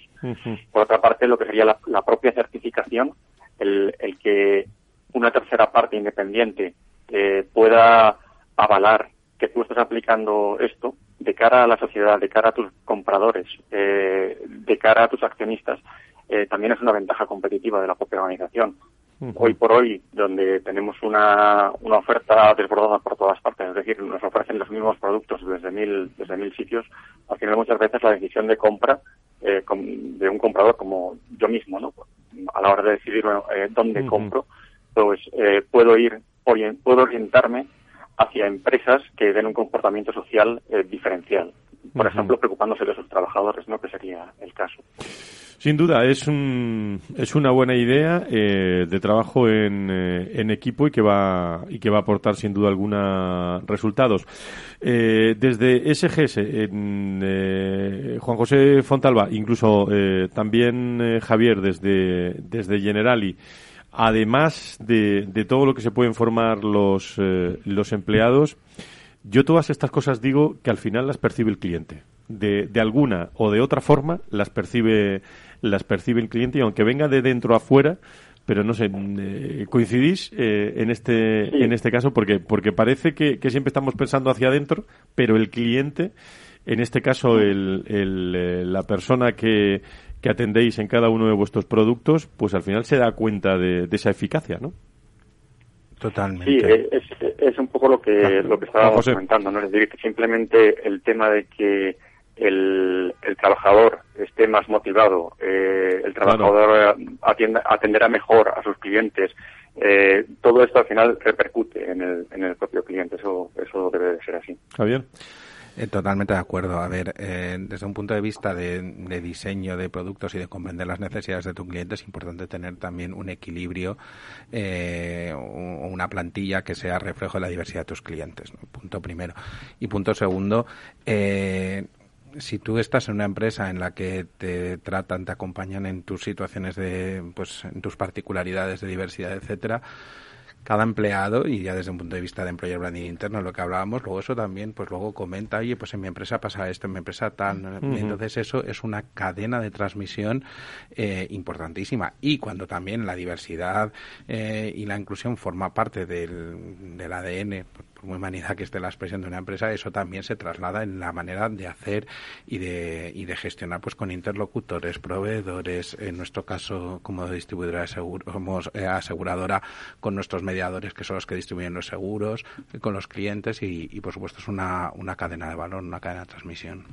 Por otra parte, lo que sería la, propia certificación, el, el, que una tercera parte independiente eh, pueda avalar que tú estás aplicando esto de cara a la sociedad, de cara a tus compradores, eh, de cara a tus accionistas, eh, también es una ventaja competitiva de la propia organización hoy por hoy, donde tenemos una, una oferta desbordada por todas partes, es decir, nos ofrecen los mismos productos desde mil, desde mil sitios, al final muchas veces la decisión de compra eh, de un comprador como yo mismo, ¿no? A la hora de decidir eh, dónde compro, pues eh, puedo ir, puedo orientarme hacia empresas que den un comportamiento social diferencial. Por ejemplo, preocupándose de sus trabajadores, ¿no? Que sería el caso. Sin duda, es, un, es una buena idea eh, de trabajo en, eh, en, equipo y que, va, y que va a aportar sin duda alguna resultados. Eh, desde SGS, en, Juan José Fontalba, incluso también Javier desde, desde Generali, además de, de, todo lo que se pueden formar los, los empleados, yo todas estas cosas digo que al final las percibe el cliente. De, de, alguna o de otra forma las percibe las percibe el cliente y aunque venga de dentro a afuera, pero no sé, eh, coincidís eh, en este en este caso porque porque parece que, siempre estamos pensando hacia adentro, pero el cliente, en este caso el, el eh, la persona que, que atendéis en cada uno de vuestros productos, pues al final se da cuenta de, esa eficacia, ¿no? Totalmente. Sí, es, es un poco lo que, lo que estábamos comentando, ¿no? Es decir, que simplemente el tema de que el, el trabajador esté más motivado, eh, el trabajador atenderá mejor a sus clientes. Eh, todo esto al final repercute en el, en el propio cliente, eso, eso debe de ser así. Javier. Eh, totalmente de acuerdo. A ver, eh, desde un punto de vista de, de, diseño de productos y de comprender las necesidades de tu cliente, es importante tener también un equilibrio eh, o una plantilla que sea reflejo de la diversidad de tus clientes. Punto primero. Y punto segundo, eh, si tú estás en una empresa en la que te tratan, te acompañan en tus situaciones de, pues, en tus particularidades de diversidad, etcétera, cada empleado y ya desde un punto de vista de employer branding interno lo que hablábamos luego eso también pues luego comenta oye pues en mi empresa pasa esto en mi empresa tal entonces eso es una cadena de transmisión eh, importantísima. Y cuando también la diversidad eh, y la inclusión forma parte del, del ADN muy humanidad que esté la expresión de una empresa, eso también se traslada en la manera de hacer y de, y de gestionar pues con interlocutores, proveedores, en nuestro caso como distribuidora de seguros, somos eh, aseguradora con nuestros mediadores que son los que distribuyen los seguros, con los clientes y, y por supuesto es una, una cadena de valor, una cadena de transmisión.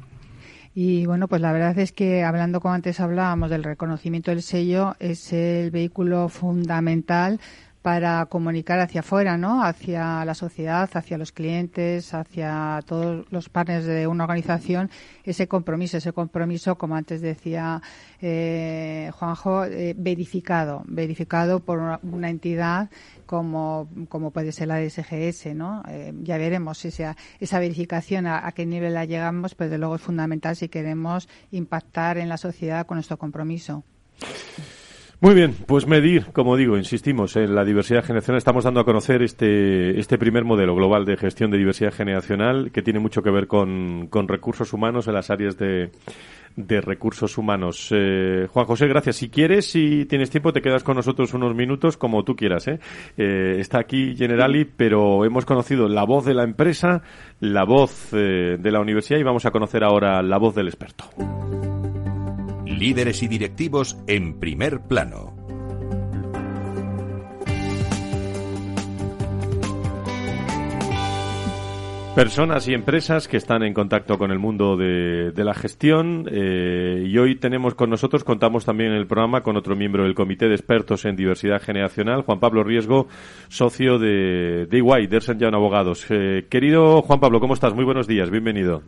Y bueno, pues la verdad es que hablando como antes hablábamos del reconocimiento del sello, es el vehículo fundamental para comunicar hacia afuera, ¿no? Hacia la sociedad, hacia los clientes, hacia todos los partners de una organización, ese compromiso, ese compromiso, como antes decía eh, Juanjo, eh, verificado, verificado por una, entidad como, como puede ser la de SGS, ¿no? Eh, ya veremos esa, esa verificación a, a, qué nivel la llegamos, pero de luego es fundamental si queremos impactar en la sociedad con nuestro compromiso. Muy bien, pues medir, como digo, insistimos en la diversidad generacional. Estamos dando a conocer este, este primer modelo global de gestión de diversidad generacional que tiene mucho que ver con, con recursos humanos en las áreas de, de recursos humanos. Eh, Juan José, gracias. Si quieres, si tienes tiempo, te quedas con nosotros unos minutos, como tú quieras. ¿eh? Eh, está aquí Generali, pero hemos conocido la voz de la empresa, la voz de la universidad y vamos a conocer ahora la voz del experto. Líderes y directivos en primer plano. Personas y empresas que están en contacto con el mundo de, la gestión eh, y hoy tenemos con nosotros, contamos también en el programa con otro miembro del Comité de Expertos en Diversidad Generacional, Juan Pablo Riesgo, socio de, EY, de Young Abogados. Eh, querido Juan Pablo, ¿cómo estás? Muy buenos días, bienvenido.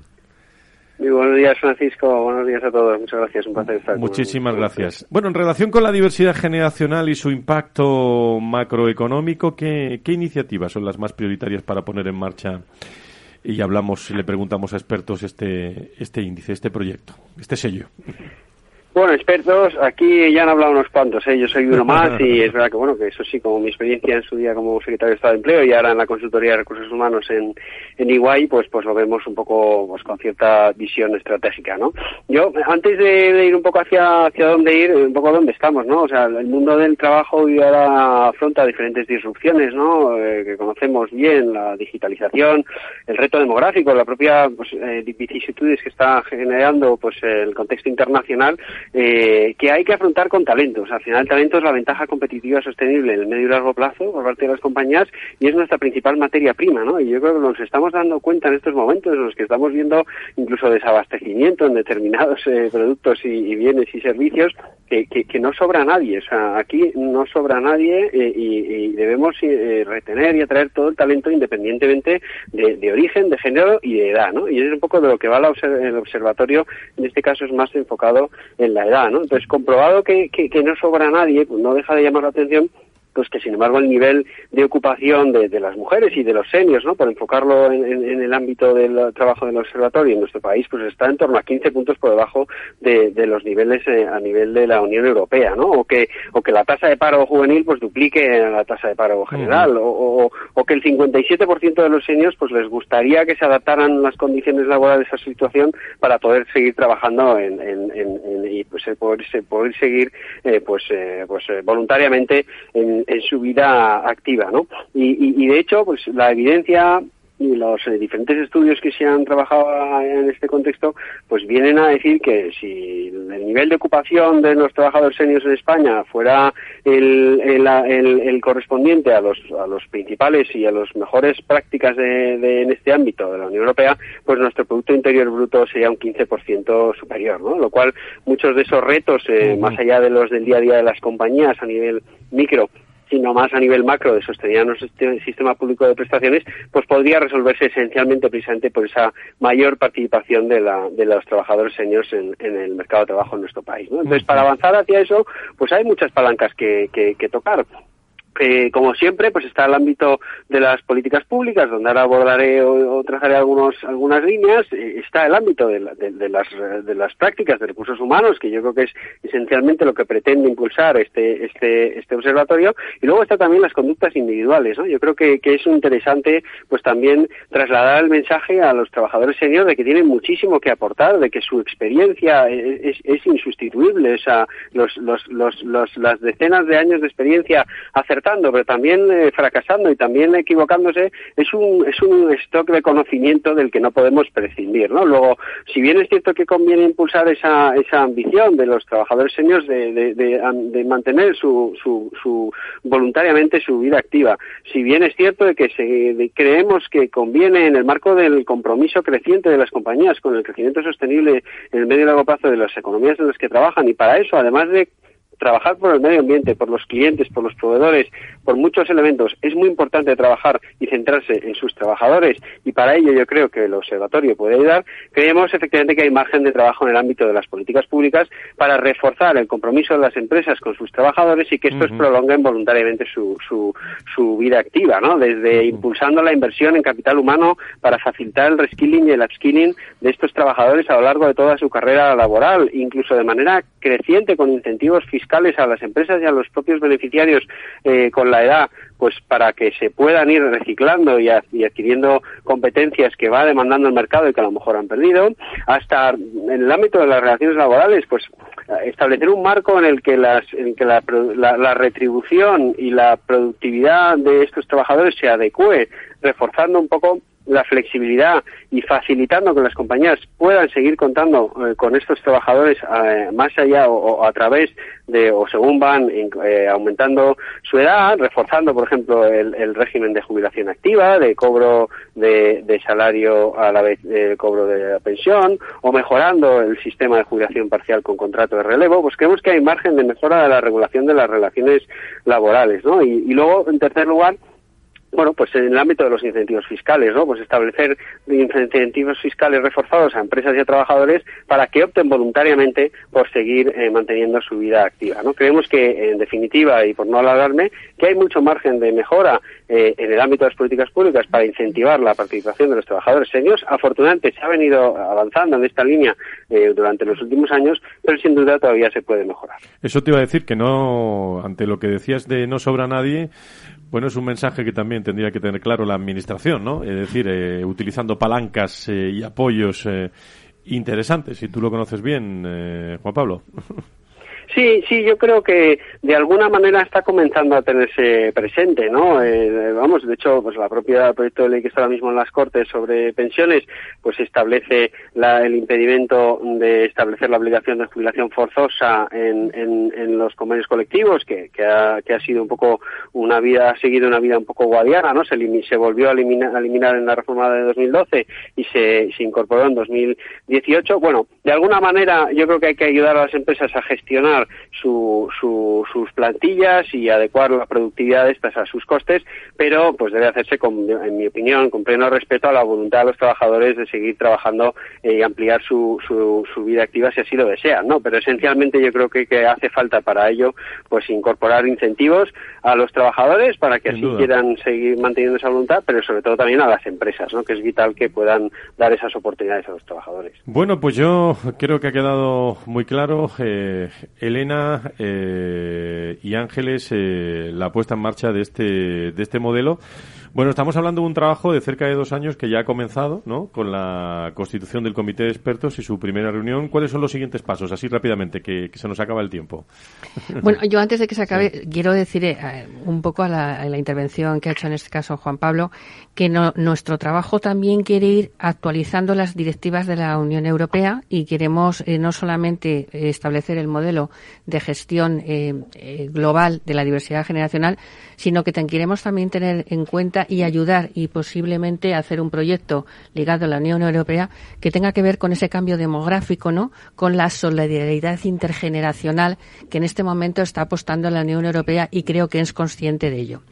Muy buenos días, Francisco. Buenos días a todos. Muchas gracias. Un placer estar Muchísimas gracias. Bueno, en relación con la diversidad generacional y su impacto macroeconómico, ¿qué, ¿qué iniciativas son las más prioritarias para poner en marcha? Y hablamos, le preguntamos a expertos este, este índice, este proyecto, este sello. Bueno, expertos, aquí ya han hablado unos cuantos, ¿eh? yo soy uno más y (laughs) es verdad que bueno, que eso sí, como mi experiencia en su día como secretario de Estado de Empleo y ahora en la consultoría de recursos humanos en, en Iguay, pues pues lo vemos un poco pues con cierta visión estratégica, ¿no? Yo, antes de, ir un poco hacia, hacia dónde ir, un poco dónde estamos, ¿no? O sea, el mundo del trabajo hoy ahora afronta diferentes disrupciones, ¿no? Eh, que conocemos bien, la digitalización, el reto demográfico, la propia pues, eh, vicisitudes que está generando pues el contexto internacional eh, que hay que afrontar con talentos. Al final, el talento es la ventaja competitiva sostenible en el medio y largo plazo por parte de las compañías y es nuestra principal materia prima, ¿no? Y yo creo que nos estamos dando cuenta en estos momentos en los que estamos viendo incluso desabastecimiento en determinados eh, productos y, bienes y servicios que, que, no sobra nadie. O sea, aquí no sobra nadie eh, y, debemos retener y atraer todo el talento independientemente de, origen, de género y de edad, ¿no? Y es un poco de lo que va el observatorio, en este caso es más enfocado en en la edad, ¿no? Entonces, comprobado que, que, que no sobra nadie, pues no deja de llamar la atención pues que sin embargo el nivel de ocupación de, de las mujeres y de los seniors, ¿no? Por enfocarlo en, en, en, el ámbito del trabajo del observatorio en nuestro país, pues está en torno a 15 puntos por debajo de, de los niveles eh, a nivel de la Unión Europea, ¿no? O que, o que la tasa de paro juvenil pues duplique la tasa de paro general, uh -huh. o, o, o, que el 57% de los seniors pues les gustaría que se adaptaran las condiciones laborales a su situación para poder seguir trabajando en, en, en y pues poder, poder seguir eh, pues, eh, pues voluntariamente en en, su vida activa, ¿no? Y, y, y, de hecho, pues la evidencia y los eh, diferentes estudios que se han trabajado en este contexto, pues vienen a decir que si el nivel de ocupación de los trabajadores seniors en España fuera el, el, el, el correspondiente a los, a los principales y a las mejores prácticas de, de, en este ámbito de la Unión Europea, pues nuestro Producto Interior Bruto sería un 15% superior, ¿no? Lo cual muchos de esos retos, eh, más allá de los del día a día de las compañías a nivel micro, sino más a nivel macro de sostener nuestro sistema público de prestaciones, pues podría resolverse esencialmente precisamente por esa mayor participación de, la, de los trabajadores seniors en, en, el mercado de trabajo en nuestro país. ¿no? Entonces, para avanzar hacia eso, pues hay muchas palancas que, que, que tocar. Eh, como siempre, pues está el ámbito de las políticas públicas, donde ahora abordaré o, trazaré algunos, algunas líneas. Eh, está el ámbito de, la, de, las, de las prácticas de recursos humanos, que yo creo que es esencialmente lo que pretende impulsar este, este, este observatorio. Y luego está también las conductas individuales. ¿no? Yo creo que, que es interesante, pues también trasladar el mensaje a los trabajadores seniors de que tienen muchísimo que aportar, de que su experiencia es, es, es insustituible. O sea, los, los, los, los, las decenas de años de experiencia pero también eh, fracasando y también equivocándose, es un, es un stock de conocimiento del que no podemos prescindir, ¿no? Luego, si bien es cierto que conviene impulsar esa, esa ambición de los trabajadores seniors de, de, de, de mantener su, su, su, voluntariamente su vida activa, si bien es cierto de que se, creemos que conviene en el marco del compromiso creciente de las compañías con el crecimiento sostenible en el medio y largo plazo de las economías en las que trabajan y para eso, además de trabajar por el medio ambiente, por los clientes, por los proveedores, por muchos elementos. Es muy importante trabajar y centrarse en sus trabajadores y para ello yo creo que el observatorio puede ayudar. Creemos efectivamente que hay margen de trabajo en el ámbito de las políticas públicas para reforzar el compromiso de las empresas con sus trabajadores y que estos uh -huh. prolonguen voluntariamente su, su, su, vida activa, ¿no? Desde uh -huh. impulsando la inversión en capital humano para facilitar el reskilling y el upskilling de estos trabajadores a lo largo de toda su carrera laboral, incluso de manera creciente con incentivos fiscales a las empresas y a los propios beneficiarios eh, con la edad, pues para que se puedan ir reciclando y, y, adquiriendo competencias que va demandando el mercado y que a lo mejor han perdido, hasta en el ámbito de las relaciones laborales, pues establecer un marco en el que, las, en que la, la, la retribución y la productividad de estos trabajadores se adecue, reforzando un poco la flexibilidad y facilitando que las compañías puedan seguir contando eh, con estos trabajadores eh, más allá o, o, a través de o según van eh, aumentando su edad, reforzando por ejemplo el, el, régimen de jubilación activa, de cobro de, de salario a la vez de cobro de la pensión o mejorando el sistema de jubilación parcial con contrato de relevo, pues creemos que hay margen de mejora de la regulación de las relaciones laborales, ¿no? Y luego en tercer lugar bueno, pues en el ámbito de los incentivos fiscales, ¿no? Pues establecer incentivos fiscales reforzados a empresas y a trabajadores para que opten voluntariamente por seguir eh, manteniendo su vida activa, ¿no? Creemos que, en definitiva, y por no alargarme, que hay mucho margen de mejora eh, en el ámbito de las políticas públicas para incentivar la participación de los trabajadores seniors. Afortunadamente se ha venido avanzando en esta línea eh, durante los últimos años, pero sin duda todavía se puede mejorar. Eso te iba a decir que no, ante lo que decías de no sobra nadie, bueno, es un mensaje que también tendría que tener claro la Administración, ¿no? Es decir, eh, utilizando palancas eh, y apoyos eh, interesantes, si tú lo conoces bien, Juan Pablo. (laughs) Sí, sí, yo creo que de alguna manera está comenzando a tenerse presente, ¿no? Eh, vamos, de hecho, pues la propia proyecto de ley que está ahora mismo en las Cortes sobre pensiones, pues establece la, el impedimento de establecer la obligación de jubilación forzosa en, en, los convenios colectivos, que, que, ha, que ha sido un poco una vida, ha seguido una vida un poco guadiana, ¿no? Se, se volvió a eliminar, a eliminar en la reforma de 2012 y se, se incorporó en 2018. Bueno, de alguna manera yo creo que hay que ayudar a las empresas a gestionar gestionar su, sus plantillas y adecuar la productividad de estas a sus costes, pero pues debe hacerse, con, en mi opinión, con pleno respeto a la voluntad de los trabajadores de seguir trabajando y ampliar su, su, su, vida activa si así lo desean, ¿no? Pero esencialmente yo creo que, que hace falta para ello pues incorporar incentivos a los trabajadores para que así quieran seguir manteniendo esa voluntad, pero sobre todo también a las empresas, ¿no? Que es vital que puedan dar esas oportunidades a los trabajadores. Bueno, pues yo creo que ha quedado muy claro, eh, Elena eh, y Ángeles, eh, la puesta en marcha de este, de este modelo. Bueno, estamos hablando de un trabajo de cerca de dos años que ya ha comenzado, ¿no? Con la constitución del comité de expertos y su primera reunión. ¿Cuáles son los siguientes pasos? Así rápidamente, que, se nos acaba el tiempo. (laughs) Bueno, yo antes de que se acabe, quiero decir eh, un poco a la, intervención que ha hecho en este caso Juan Pablo, que nuestro trabajo también quiere ir actualizando las directivas de la Unión Europea y queremos eh, no solamente establecer el modelo de gestión eh, global de la diversidad generacional, sino que queremos también tener en cuenta y ayudar y posiblemente hacer un proyecto ligado a la Unión Europea que tenga que ver con ese cambio demográfico, ¿no? Con la solidaridad intergeneracional que en este momento está apostando la Unión Europea y creo que es consciente de ello.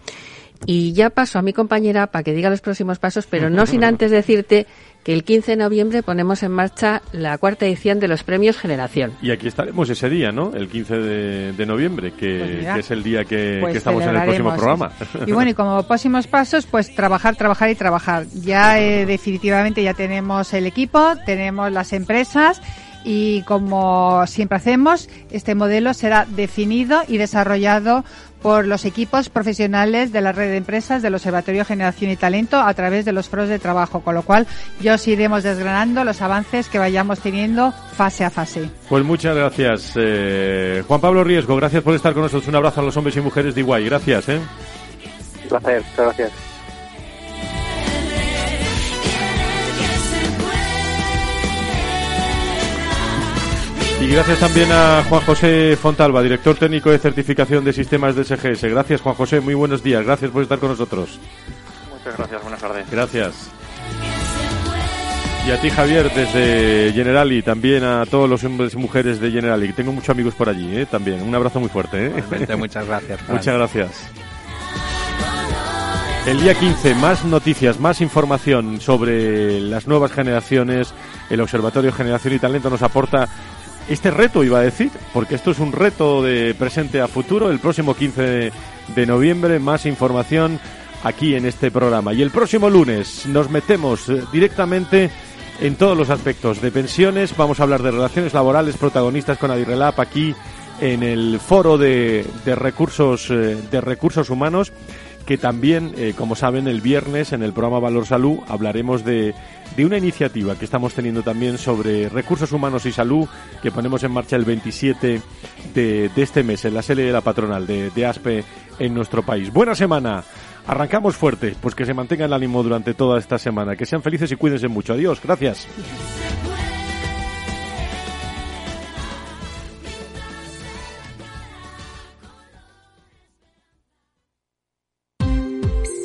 Y ya paso a mi compañera para que diga los próximos pasos, pero no sin antes decirte que el 15 de noviembre ponemos en marcha la cuarta edición de los premios Generación. Y aquí estaremos ese día, ¿no? El 15 de, noviembre, que, pues es el día que, pues estamos en el próximo programa. Y bueno, y como próximos pasos, pues trabajar, trabajar y trabajar. Ya eh, definitivamente ya tenemos el equipo, tenemos las empresas y como siempre hacemos, este modelo será definido y desarrollado por los equipos profesionales de la red de empresas del Observatorio Generación y Talento a través de los foros de trabajo, con lo cual ya os iremos desgranando los avances que vayamos teniendo fase a fase. Pues muchas gracias, eh, Juan Pablo Riesgo, gracias por estar con nosotros. Un abrazo a los hombres y mujeres de Iguay, gracias. ¿eh? Un placer, gracias. Y gracias también a Juan José Fontalba, director técnico de certificación de sistemas de SGS. Gracias, Juan José. Muy buenos días. Gracias por estar con nosotros. Muchas gracias. Buenas tardes. Gracias. Y a ti, Javier, desde Generali, también a todos los hombres y mujeres de Generali. Tengo muchos amigos por allí, ¿eh? también. Un abrazo muy fuerte. ¿eh? Muchas gracias. (laughs) Muchas gracias. El día 15, más noticias, más información sobre las nuevas generaciones. El Observatorio Generación y Talento nos aporta este reto, iba a decir, porque esto es un reto de presente a futuro, el próximo 15 de, noviembre, más información aquí en este programa. Y el próximo lunes nos metemos eh, directamente en todos los aspectos de pensiones, vamos a hablar de relaciones laborales, protagonistas con Adirrelap aquí en el foro de, recursos eh, de recursos humanos que también, eh, como saben, el viernes en el programa Valor Salud hablaremos de, de, una iniciativa que estamos teniendo también sobre recursos humanos y salud que ponemos en marcha el 27 de, este mes en la serie de la patronal de, de ASPE en nuestro país. Buena semana. Arrancamos fuerte, pues que se mantenga el ánimo durante toda esta semana. Que sean felices y cuídense mucho. Adiós. Gracias.